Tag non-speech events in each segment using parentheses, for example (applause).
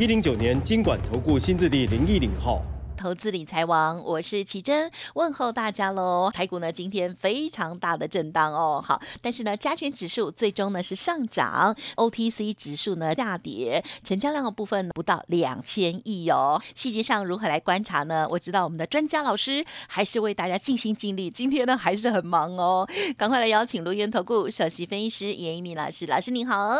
一零九年金管投顾新字第零一零号。投资理财王，我是奇珍，问候大家喽。台股呢今天非常大的震荡哦，好，但是呢加权指数最终呢是上涨，OTC 指数呢下跌，成交量的部分不到两千亿哦。细节上如何来观察呢？我知道我们的专家老师还是为大家尽心尽力，今天呢还是很忙哦，赶快来邀请卢源投顾首席分析师严一鸣老师，老师您好。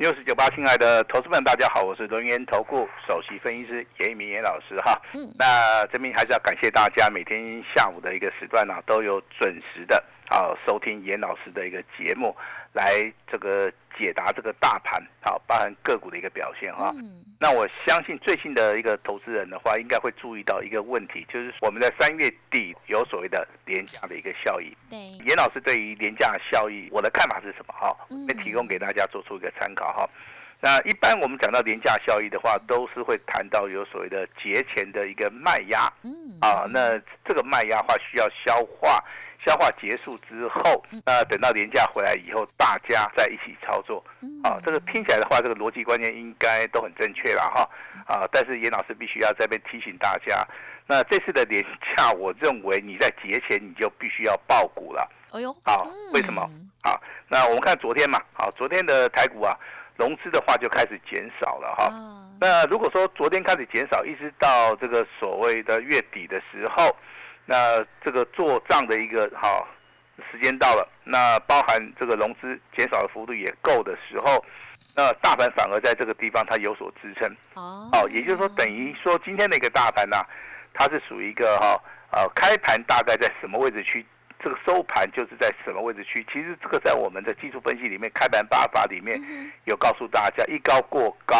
六十九八，亲爱的投资们，大家好，我是轮源投顾首席分析师严一鸣严老师哈。嗯，那这边还是要感谢大家每天下午的一个时段呢，都有准时的啊收听严老师的一个节目。来这个解答这个大盘好，包含个股的一个表现哈。那我相信最近的一个投资人的话，应该会注意到一个问题，就是我们在三月底有所谓的廉价的一个效益。对，严老师对于廉价效益，我的看法是什么哈？会提供给大家做出一个参考哈。那一般我们讲到廉价效益的话，都是会谈到有所谓的节前的一个卖压。嗯。啊，那这个卖压话需要消化。消化结束之后，那等到年假回来以后，大家在一起操作。啊，这个听起来的话，这个逻辑观念应该都很正确了哈。啊，但是严老师必须要这边提醒大家，那这次的年假，我认为你在节前你就必须要爆股了。哎呦，好，为什么？好，那我们看昨天嘛，好，昨天的台股啊，融资的话就开始减少了哈。那如果说昨天开始减少，一直到这个所谓的月底的时候。那这个做账的一个哈时间到了，那包含这个融资减少的幅度也够的时候，那大盘反而在这个地方它有所支撑。哦，哦，也就是说等于说今天的一个大盘呢，它是属于一个哈呃开盘大概在什么位置区，这个收盘就是在什么位置区。其实这个在我们的技术分析里面，开盘八法里面有告诉大家，一高过高。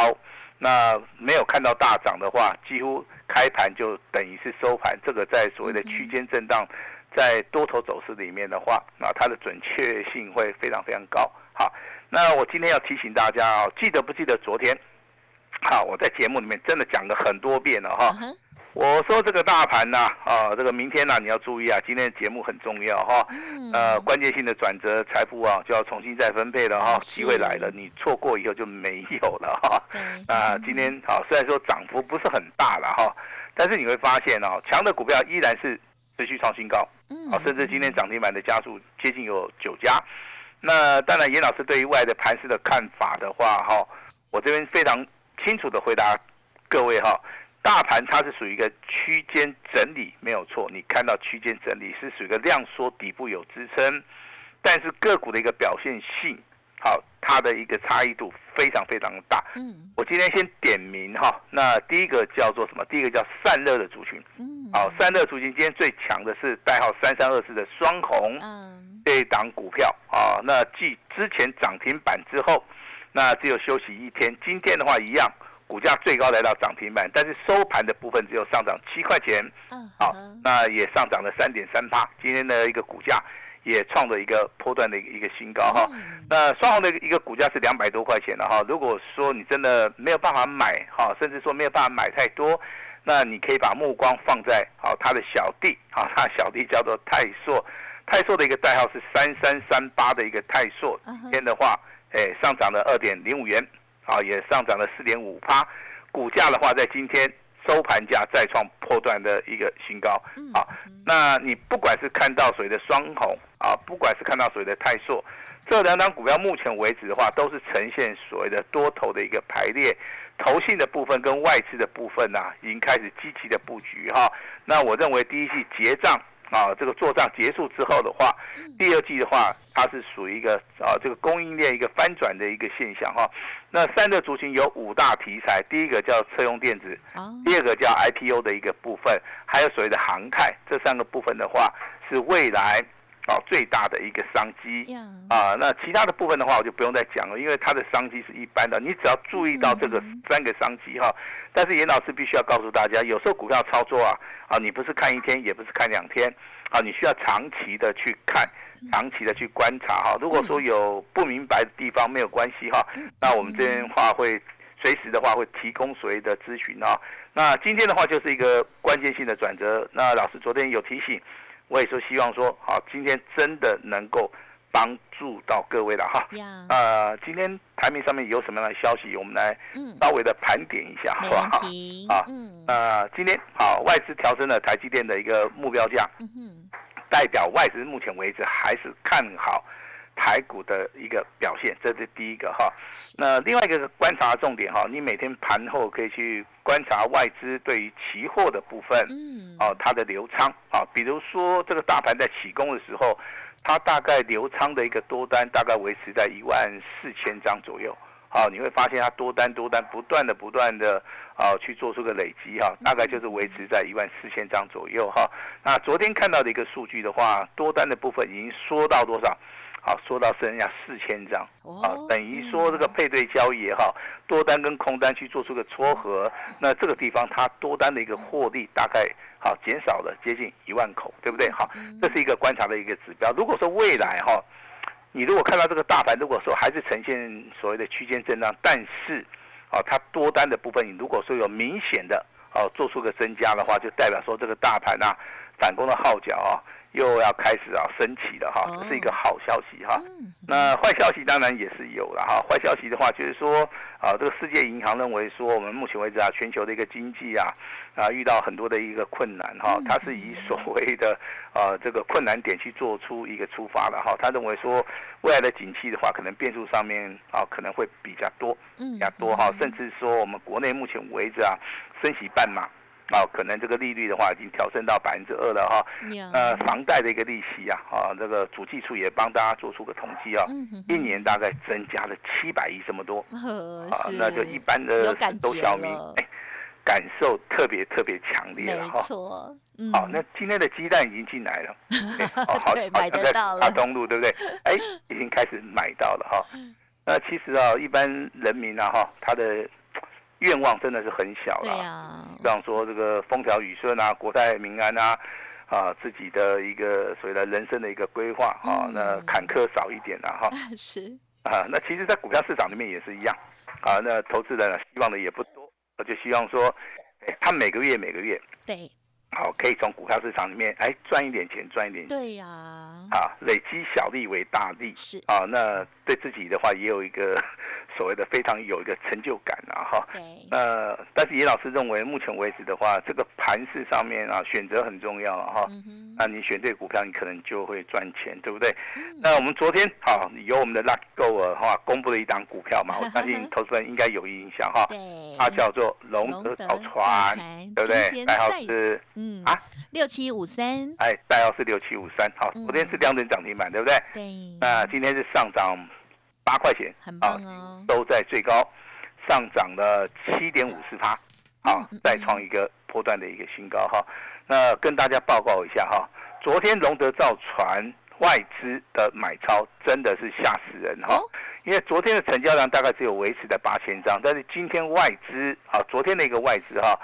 那没有看到大涨的话，几乎开盘就等于是收盘。这个在所谓的区间震荡，在多头走势里面的话，那它的准确性会非常非常高。好，那我今天要提醒大家啊，记得不记得昨天？好，我在节目里面真的讲了很多遍了哈。我说这个大盘呐，啊，这个明天呐，你要注意啊，今天的节目很重要哈，呃，关键性的转折财富啊，就要重新再分配了哈，机会来了，你错过以后就没有了哈。啊，今天啊，虽然说涨幅不是很大了哈，但是你会发现哦，强的股票依然是持续创新高，啊，甚至今天涨停板的家数接近有九家。那当然，严老师对于未来的盘势的看法的话哈，我这边非常清楚的回答各位哈。大盘它是属于一个区间整理，没有错。你看到区间整理是属于一个量缩，底部有支撑，但是个股的一个表现性，好，它的一个差异度非常非常大。嗯，我今天先点名哈，那第一个叫做什么？第一个叫散热的族群。嗯，好，散热族群今天最强的是代号三三二四的双红，嗯，这一档股票啊，那继之前涨停板之后，那只有休息一天，今天的话一样。股价最高来到涨停板，但是收盘的部分只有上涨七块钱，嗯，好，那也上涨了三点三帕。今天的一个股价也创了一个波段的一个新高哈。那双红的一个股价是两百多块钱了哈。如果说你真的没有办法买哈，甚至说没有办法买太多，那你可以把目光放在好他的小弟，好他小弟叫做泰硕，泰硕的一个代号是三三三八的一个泰硕，今天的话，哎，上涨了二点零五元。啊，也上涨了四点五趴，股价的话，在今天收盘价再创破断的一个新高。啊，那你不管是看到所谓的双红啊，不管是看到所谓的泰硕，这两档股票目前为止的话，都是呈现所谓的多头的一个排列，投信的部分跟外资的部分呐，已经开始积极的布局哈。那我认为第一季结账。啊，这个做账结束之后的话，第二季的话，它是属于一个啊，这个供应链一个翻转的一个现象哈。那三个族群有五大题材，第一个叫车用电子，第二个叫 IPO 的一个部分，还有所谓的航太，这三个部分的话，是未来啊最大的一个商机啊。那其他的部分的话，我就不用再讲了，因为它的商机是一般的，你只要注意到这个三个商机哈。但是严老师必须要告诉大家，有时候股票操作啊啊，你不是看一天，也不是看两天啊，你需要长期的去看，长期的去观察哈。如果说有不明白的地方，没有关系哈，那我们这边话会。随时的话会提供所谓的咨询啊，那今天的话就是一个关键性的转折。那老师昨天有提醒，我也是希望说好，今天真的能够帮助到各位了哈。呃，今天台面上面有什么样的消息，我们来稍微的盘点一下，好不好？啊，呃，今天好，外资调升了台积电的一个目标价，代表外资目前为止还是看好。台股的一个表现，这是第一个哈。那另外一个观察重点哈，你每天盘后可以去观察外资对于期货的部分，嗯，哦，它的流仓啊，比如说这个大盘在起攻的时候，它大概流仓的一个多单大概维持在一万四千张左右，好，你会发现它多单多单不断的不断的啊去做出个累积哈，大概就是维持在一万四千张左右哈。那昨天看到的一个数据的话，多单的部分已经缩到多少？好，说到剩下四千张，啊，等于说这个配对交易也好，多单跟空单去做出个撮合，那这个地方它多单的一个获利大概好减少了接近一万口，对不对？好，这是一个观察的一个指标。如果说未来哈，你如果看到这个大盘，如果说还是呈现所谓的区间震荡，但是啊，它多单的部分，你如果说有明显的哦做出个增加的话，就代表说这个大盘啊反攻的号角啊。又要开始啊升起了哈，这是一个好消息哈。那坏消息当然也是有了哈。坏消息的话就是说啊，这个世界银行认为说，我们目前为止啊，全球的一个经济啊啊遇到很多的一个困难哈。它是以所谓的啊这个困难点去做出一个出发的哈。他认为说未来的景气的话，可能变数上面啊可能会比较多，比较多哈。甚至说我们国内目前为止啊升息半码。啊，可能这个利率的话已经调升到百分之二了哈。呃，房贷的一个利息啊，啊，这个主计处也帮大家做出个统计啊，一年大概增加了七百亿这么多。啊，那就一般的都小民感受特别特别强烈了哈。错。好，那今天的鸡蛋已经进来了。(laughs) 好，好，买得到了。大东路对不对？哎，已经开始买到了哈。(laughs) 那其实啊，一般人民啊哈，他的。愿望真的是很小了，比方说这个风调雨顺啊，国泰民安啊，啊自己的一个所谓的人生的一个规划啊，那坎坷少一点了哈。(laughs) 是。啊，那其实，在股票市场里面也是一样。啊。那投资人希望的也不多，我就希望说，哎，他每个月每个月对，好可以从股票市场里面哎赚一点钱，赚一点对呀，啊累积小利为大利。是。啊，那对自己的话也有一个。所谓的非常有一个成就感啊，哈，呃，但是严老师认为，目前为止的话，这个盘市上面啊，选择很重要啊，哈，那你选对股票，你可能就会赚钱，对不对？那我们昨天好，由我们的 Lucky Go 尔哈，公布了一档股票嘛，(laughs) 我相信投资人应该有印象哈，它叫做龙德造船，对不对？代号是嗯啊？六七五三，哎，代号是六七五三，好，昨天是两等涨停板，对不对？对，那今天是上涨。八块钱，啊，都在最高上涨了七点五四趴，啊，再创一个波段的一个新高哈。那跟大家报告一下哈，昨天龙德造船外资的买超真的是吓死人哈，因为昨天的成交量大概只有维持在八千张，但是今天外资啊，昨天的一个外资哈。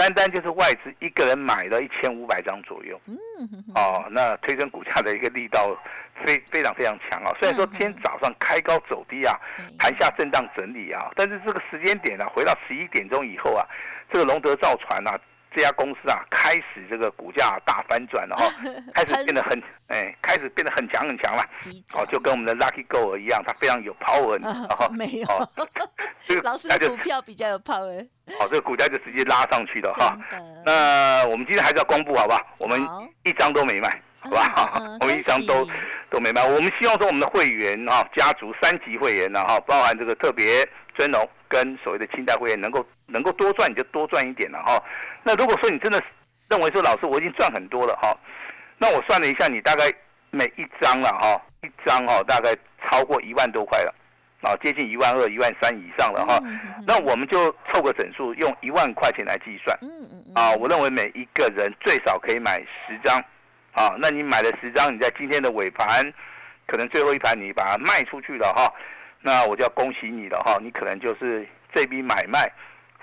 单单就是外资一个人买了一千五百张左右，嗯，哦，那推升股价的一个力道非非常非常强啊。虽然说今天早上开高走低啊，盘下震荡整理啊，但是这个时间点呢，回到十一点钟以后啊，这个龙德造船啊。这家公司啊，开始这个股价大反转了哈，(laughs) 开始变得很哎，开始变得很强很强了。哦，就跟我们的 Lucky Go 一样，它非常有 power。没有，(laughs) 这个老师股票比较有 power。好，这个股价就直接拉上去了哈。那我们今天还是要公布好不好？我们一张都没卖，(laughs) 好吧？(laughs) 我们一张都都没卖。我们希望说我们的会员啊，家族三级会员呢哈，包含这个特别尊荣跟所谓的清代会员，能够能够多赚你就多赚一点了哈。那如果说你真的认为说老师我已经赚很多了哈，那我算了一下，你大概每一张了哈，一张哦大概超过一万多块了，啊接近一万二、一万三以上了哈。那我们就凑个整数，用一万块钱来计算。嗯嗯啊，我认为每一个人最少可以买十张，啊，那你买了十张，你在今天的尾盘，可能最后一盘你把它卖出去了哈，那我就要恭喜你了哈，你可能就是这笔买卖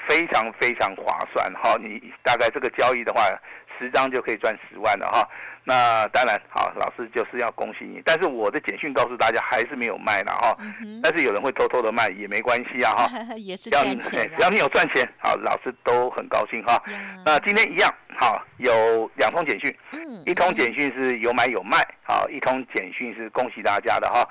非常非常划算哈，你大概这个交易的话，十张就可以赚十万了哈。那当然好，老师就是要恭喜你，但是我的简讯告诉大家还是没有卖了哈，但是有人会偷偷的卖也没关系啊哈，(laughs) 也是赚钱，只 (laughs) 要你有赚钱，好，老师都很高兴哈。那今天一样好，有两通简讯，一通简讯是有买有卖，好，一通简讯是恭喜大家的哈。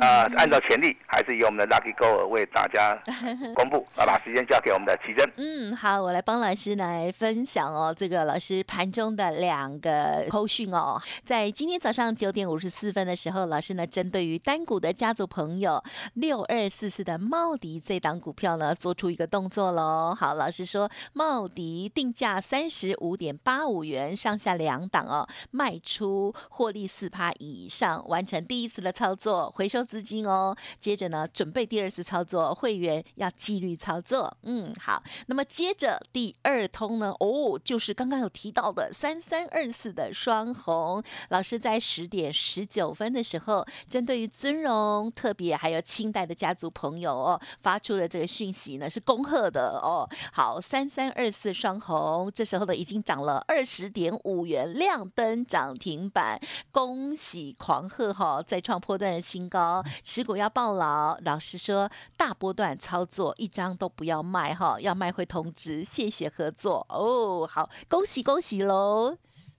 啊，按照潜力还是由我们的 Lucky Go 为大家 (laughs) 公布，好，把时间交给我们的奇珍。嗯，好，我来帮老师来分享哦，这个老师盘中的两个扣讯哦。在今天早上九点五十四分的时候，老师呢针对于单股的家族朋友六二四四的茂迪这档股票呢，做出一个动作喽。好，老师说茂迪定价三十五点八五元，上下两档哦，卖出获利四趴以上，完成第一次的操作，回收资金哦。接着呢，准备第二次操作，会员要纪律操作。嗯，好，那么接着第二通呢，哦，就是刚刚有提到的三三二四的双红。老师在十点十九分的时候，针对于尊荣特别还有清代的家族朋友哦，发出了这个讯息呢，是恭贺的哦。好，三三二四双红，这时候呢已经涨了二十点五元，亮灯涨停板，恭喜狂贺哈，再创破段的新高，持股要抱牢。老师说，大波段操作一张都不要卖哈，要卖会通知，谢谢合作哦。好，恭喜恭喜喽！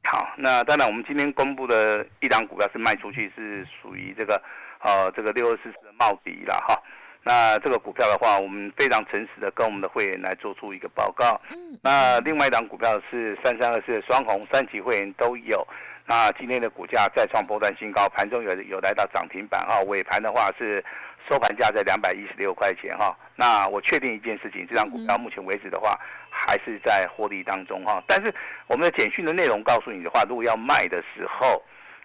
好，那当然，我们今天公布的一档股票是卖出去，是属于这个，呃，这个六二四四的茂迪了哈。那这个股票的话，我们非常诚实的跟我们的会员来做出一个报告。嗯。那另外一档股票是三三二四的双红，三级会员都有。那今天的股价再创波段新高，盘中有有来到涨停板啊。尾盘的话是收盘价在两百一十六块钱哈。那我确定一件事情，这张股票目前为止的话。还是在获利当中哈，但是我们的简讯的内容告诉你的话，如果要卖的时候，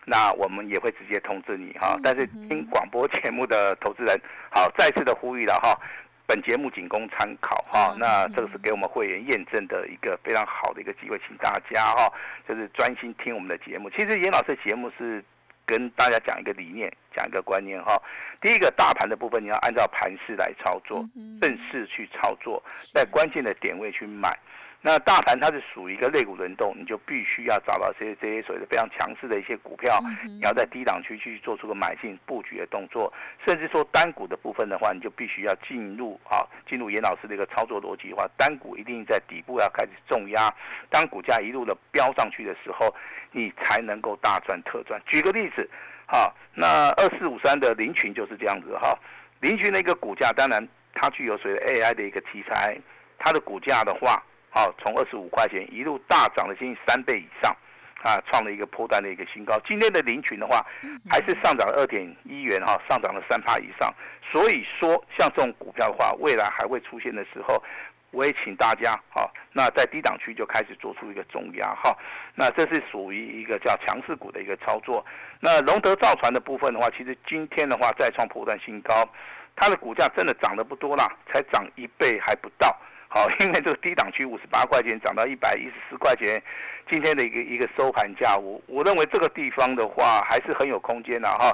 那我们也会直接通知你哈。但是听广播节目的投资人，好，再次的呼吁了哈，本节目仅供参考哈。那这个是给我们会员验证的一个非常好的一个机会，请大家哈，就是专心听我们的节目。其实严老师的节目是。跟大家讲一个理念，讲一个观念哈。第一个大盘的部分，你要按照盘势来操作，正式去操作，在关键的点位去买。那大盘它是属于一个类股轮动，你就必须要找到这些这些所谓的非常强势的一些股票，你要在低档区去做出个买进布局的动作，甚至说单股的部分的话，你就必须要进入啊，进入严老师的一个操作逻辑的话，单股一定在底部要开始重压，当股价一路的飙上去的时候，你才能够大赚特赚。举个例子，好，那二四五三的林群就是这样子哈，林群的一个股价，当然它具有所谓 AI 的一个题材，它的股价的话。好，从二十五块钱一路大涨了接近三倍以上，啊，创了一个破单的一个新高。今天的林群的话，还是上涨了二点一元哈，上涨了三趴以上。所以说，像这种股票的话，未来还会出现的时候，我也请大家好，那在低档区就开始做出一个重压哈。那这是属于一个叫强势股的一个操作。那龙德造船的部分的话，其实今天的话再创破断新高，它的股价真的涨得不多啦，才涨一倍还不到。好，(laughs) 因为这个低档区五十八块钱涨到一百一十四块钱，今天的一个一个收盘价，我我认为这个地方的话还是很有空间的哈。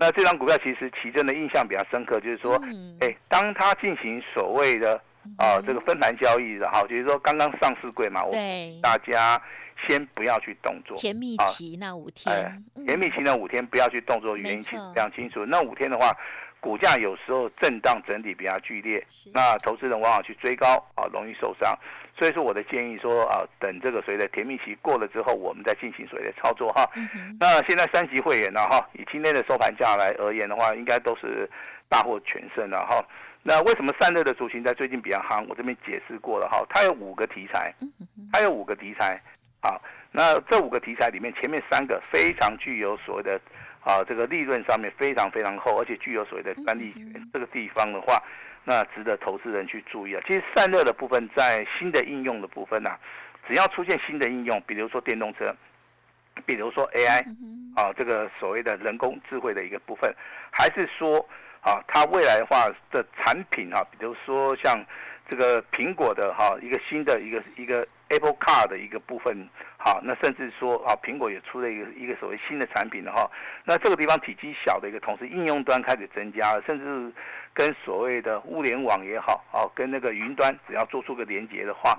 那这张股票其实奇珍的印象比较深刻，就是说，哎，当他进行所谓的啊这个分盘交易的哈，就是说刚刚上市柜嘛，我大家先不要去动作。甜蜜期那五天，甜蜜期那五天不要去动作，原因清非常清楚。那五天的话。股价有时候震荡整体比较剧烈，那投资人往往去追高啊，容易受伤。所以说我的建议说啊，等这个所谓的甜蜜期过了之后，我们再进行所谓的操作哈。那现在三级会员呢哈，以今天的收盘价来而言的话，应该都是大获全胜了哈。那为什么散热的族群在最近比较夯？我这边解释过了哈，它有五个题材，它有五个题材啊。那这五个题材里面，前面三个非常具有所谓的。啊，这个利润上面非常非常厚，而且具有所谓的专利权。这个地方的话，那值得投资人去注意啊。其实散热的部分，在新的应用的部分呢，只要出现新的应用，比如说电动车，比如说 AI，啊，这个所谓的人工智慧的一个部分，还是说啊，它未来的话的产品啊，比如说像这个苹果的哈一个新的一个一个 Apple Car 的一个部分。好，那甚至说啊，苹果也出了一个一个所谓新的产品了哈。那这个地方体积小的一个同时，应用端开始增加了，甚至跟所谓的物联网也好，哦，跟那个云端只要做出个连接的话，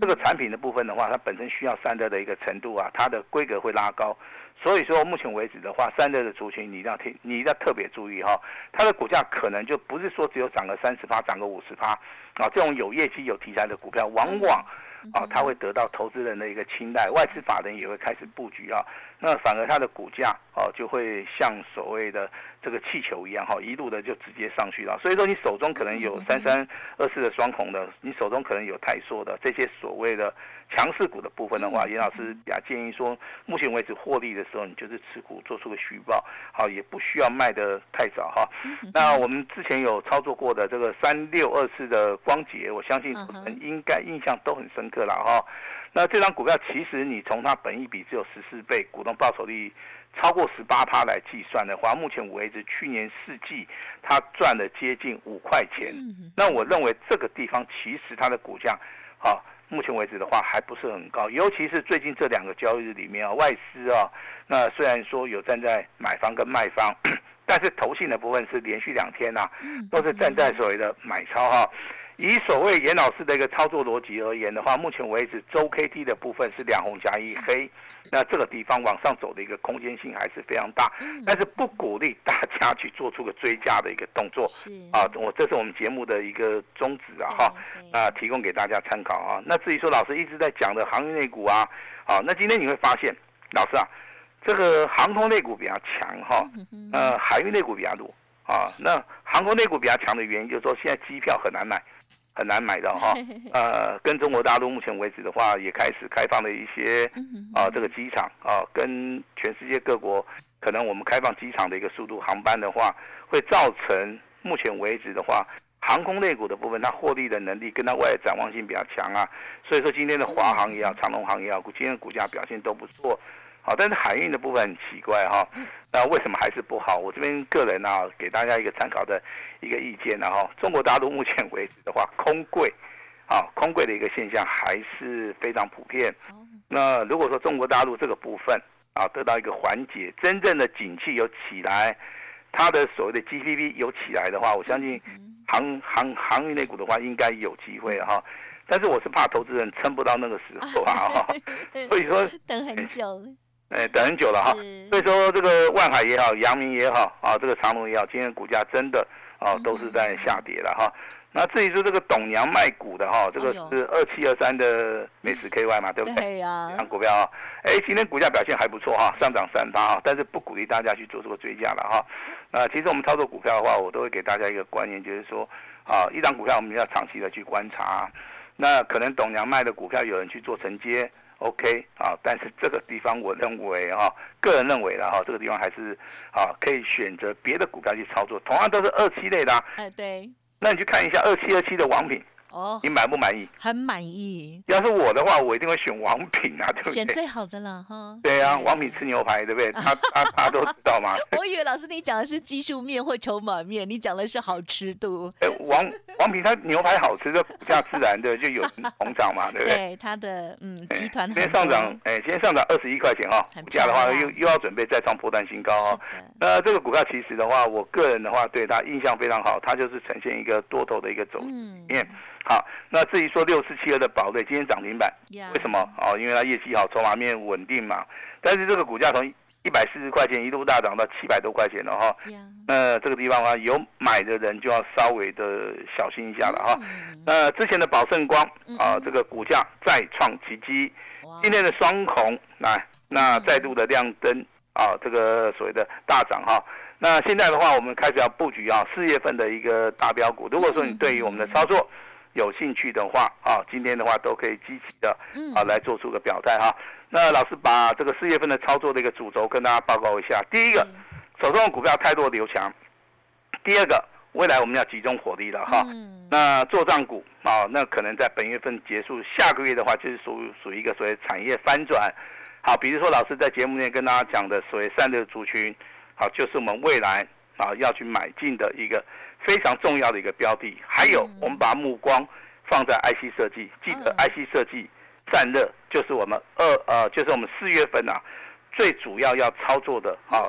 这个产品的部分的话，它本身需要散热的一个程度啊，它的规格会拉高。所以说，目前为止的话，散热的族群你一定要听，你一定要特别注意哈，它的股价可能就不是说只有涨个三十趴，涨个五十趴啊，这种有业绩有题材的股票，往往。啊，它会得到投资人的一个青睐，外资法人也会开始布局啊。那反而它的股价哦，就会像所谓的这个气球一样哈，一路的就直接上去了。所以说，你手中可能有三三二四的双红的，你手中可能有泰硕的这些所谓的。强势股的部分的话，严老师比较建议说，目前为止获利的时候，你就是持股做出个虚报，好，也不需要卖的太早哈。那我们之前有操作过的这个三六二四的光捷，我相信应该印象都很深刻了哈。那这张股票其实你从它本益比只有十四倍，股东报酬率超过十八趴来计算的话，目前为止去年四季它赚了接近五块钱。那我认为这个地方其实它的股价，好。目前为止的话还不是很高，尤其是最近这两个交易日里面啊，外资啊，那虽然说有站在买方跟卖方，(coughs) 但是投信的部分是连续两天呐，都是站在所谓的买超哈。以所谓严老师的一个操作逻辑而言的话，目前为止周 K D 的部分是两红加一黑，那这个地方往上走的一个空间性还是非常大，但是不鼓励大家去做出个追加的一个动作。啊，我这是我们节目的一个宗旨啊哈，啊提供给大家参考啊。那至于说老师一直在讲的航运类股啊，好，那今天你会发现，老师啊，这个航空类股比较强哈，呃，海运类股比较弱啊。那航空类股比较强的原因就是说现在机票很难买。很难买到哈，(laughs) 呃，跟中国大陆目前为止的话，也开始开放了一些啊，这个机场啊，跟全世界各国可能我们开放机场的一个速度，航班的话，会造成目前为止的话，航空类股的部分，它获利的能力跟它未来展望性比较强啊，所以说今天的华航也好，长龙航也好，今天股价表现都不错。好，但是海运的部分很奇怪哈，那为什么还是不好？我这边个人啊，给大家一个参考的一个意见然后中国大陆目前为止的话，空柜，啊，空柜的一个现象还是非常普遍。那如果说中国大陆这个部分啊得到一个缓解，真正的景气有起来，它的所谓的 GDP 有起来的话，我相信航航航运类股的话应该有机会哈。但是我是怕投资人撑不到那个时候啊，(laughs) 所以说等很久了。哎，等很久了哈，所以说这个万海也好，阳明也好啊，这个长隆也好，今天股价真的啊都是在下跌了哈。那至于说这个董娘卖股的哈，这个是二七二三的美食 KY 嘛，对不对？对呀。看股票啊，哎，今天股价表现还不错哈，上涨三八啊，但是不鼓励大家去做这个追加了哈。那其实我们操作股票的话，我都会给大家一个观念，就是说啊，一张股票我们要长期的去观察。那可能董娘卖的股票有人去做承接。OK 啊，但是这个地方我认为啊，个人认为的哈，这个地方还是啊可以选择别的股票去操作，同样都是二期类的。哎，对。那你去看一下二七二七的王品。哦，你满不满意？很满意。要是我的话，我一定会选王品啊，对不对？选最好的了哈。对啊，王品吃牛排，对不对？(laughs) 他他他都知道吗？(laughs) 我以为老师你讲的是技术面或筹码面，你讲的是好吃度。哎，(laughs) 王王品他牛排好吃，这股价自然的就有红涨嘛，对不对？对，他的嗯集团。今天上涨，哎，今天上涨二十一块钱哈，股价的话又又要准备再创破断新高哦。那这个股票其实的话，我个人的话对它印象非常好，它就是呈现一个多头的一个走面。好，那至于说六四七二的宝瑞今天涨停板，为什么？哦，因为它业绩好，筹码面稳定嘛。但是这个股价从一百四十块钱一路大涨到七百多块钱了哈。那这个地方啊，有买的人就要稍微的小心一下了哈。那之前的宝盛光啊，这个股价再创奇迹，今天的双红来，那再度的亮灯啊，这个所谓的大涨哈。那现在的话，我们开始要布局啊，四月份的一个大标股。如果说你对于我们的操作，有兴趣的话啊，今天的话都可以积极的啊来做出个表态哈。那老师把这个四月份的操作的一个主轴跟大家报告一下。第一个，手中的股票太多留强；第二个，未来我们要集中火力了哈。那做账股啊，那可能在本月份结束，下个月的话就是属属于一个所谓产业翻转。好，比如说老师在节目内跟大家讲的所谓散热族群，好，就是我们未来啊要去买进的一个。非常重要的一个标的，还有我们把目光放在 IC 设计，记得 IC 设计散热就是我们二呃，就是我们四月份啊，最主要要操作的啊，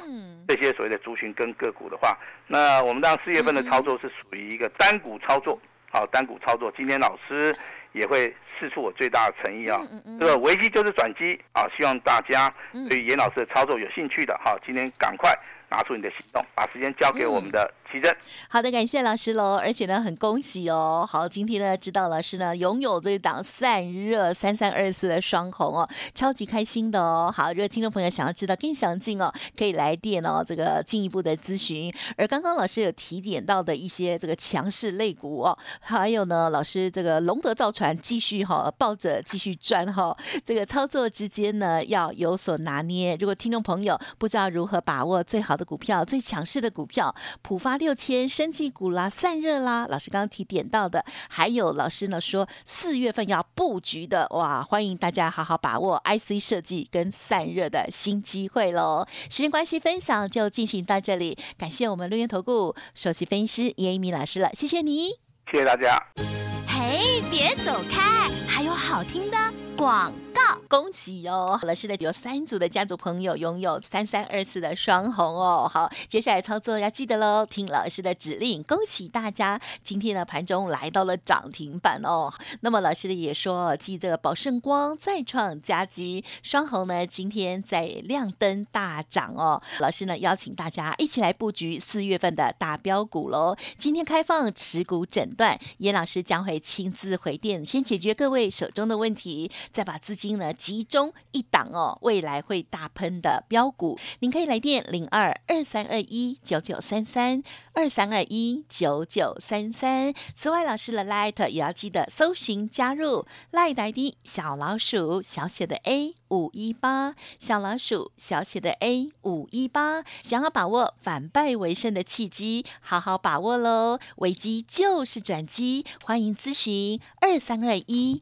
这些所谓的族群跟个股的话，那我们当四月份的操作是属于一个单股操作，好，单股操作。今天老师也会试出我最大的诚意啊，这个危机就是转机啊，希望大家对严老师的操作有兴趣的哈，今天赶快。拿出你的行动，把时间交给我们的奇珍。好的，感谢老师喽，而且呢，很恭喜哦。好，今天呢，知道老师呢拥有这一档散热三三二四的双红哦，超级开心的哦。好，如果听众朋友想要知道更详尽哦，可以来电哦，这个进一步的咨询。而刚刚老师有提点到的一些这个强势类股哦，还有呢，老师这个龙德造船继续哈抱着继续赚哈，这个操作之间呢要有所拿捏。如果听众朋友不知道如何把握最好。的股票最强势的股票，浦发六千、生技股啦、散热啦，老师刚刚提点到的，还有老师呢说四月份要布局的，哇，欢迎大家好好把握 IC 设计跟散热的新机会喽。时间关系，分享就进行到这里，感谢我们六元投顾首席分析师叶一鸣老师了，谢谢你，谢谢大家。嘿，别走开，还有好听的广。恭喜哟哦！老师的有三组的家族朋友拥有三三二四的双红哦。好，接下来操作要记得喽，听老师的指令。恭喜大家，今天的盘中来到了涨停板哦。那么老师的也说，记得宝盛光再创佳绩，双红呢今天在亮灯大涨哦。老师呢邀请大家一起来布局四月份的大标股喽。今天开放持股诊断，严老师将会亲自回电，先解决各位手中的问题，再把资金。呢，集中一档哦，未来会大喷的标股，您可以来电零二二三二一九九三三二三二一九九三三。此外，老师的 Light 也要记得搜寻加入 Light ID 小老鼠小写的 A 五一八小老鼠小写的 A 五一八，想要把握反败为胜的契机，好好把握喽！危机就是转机，欢迎咨询二三二一。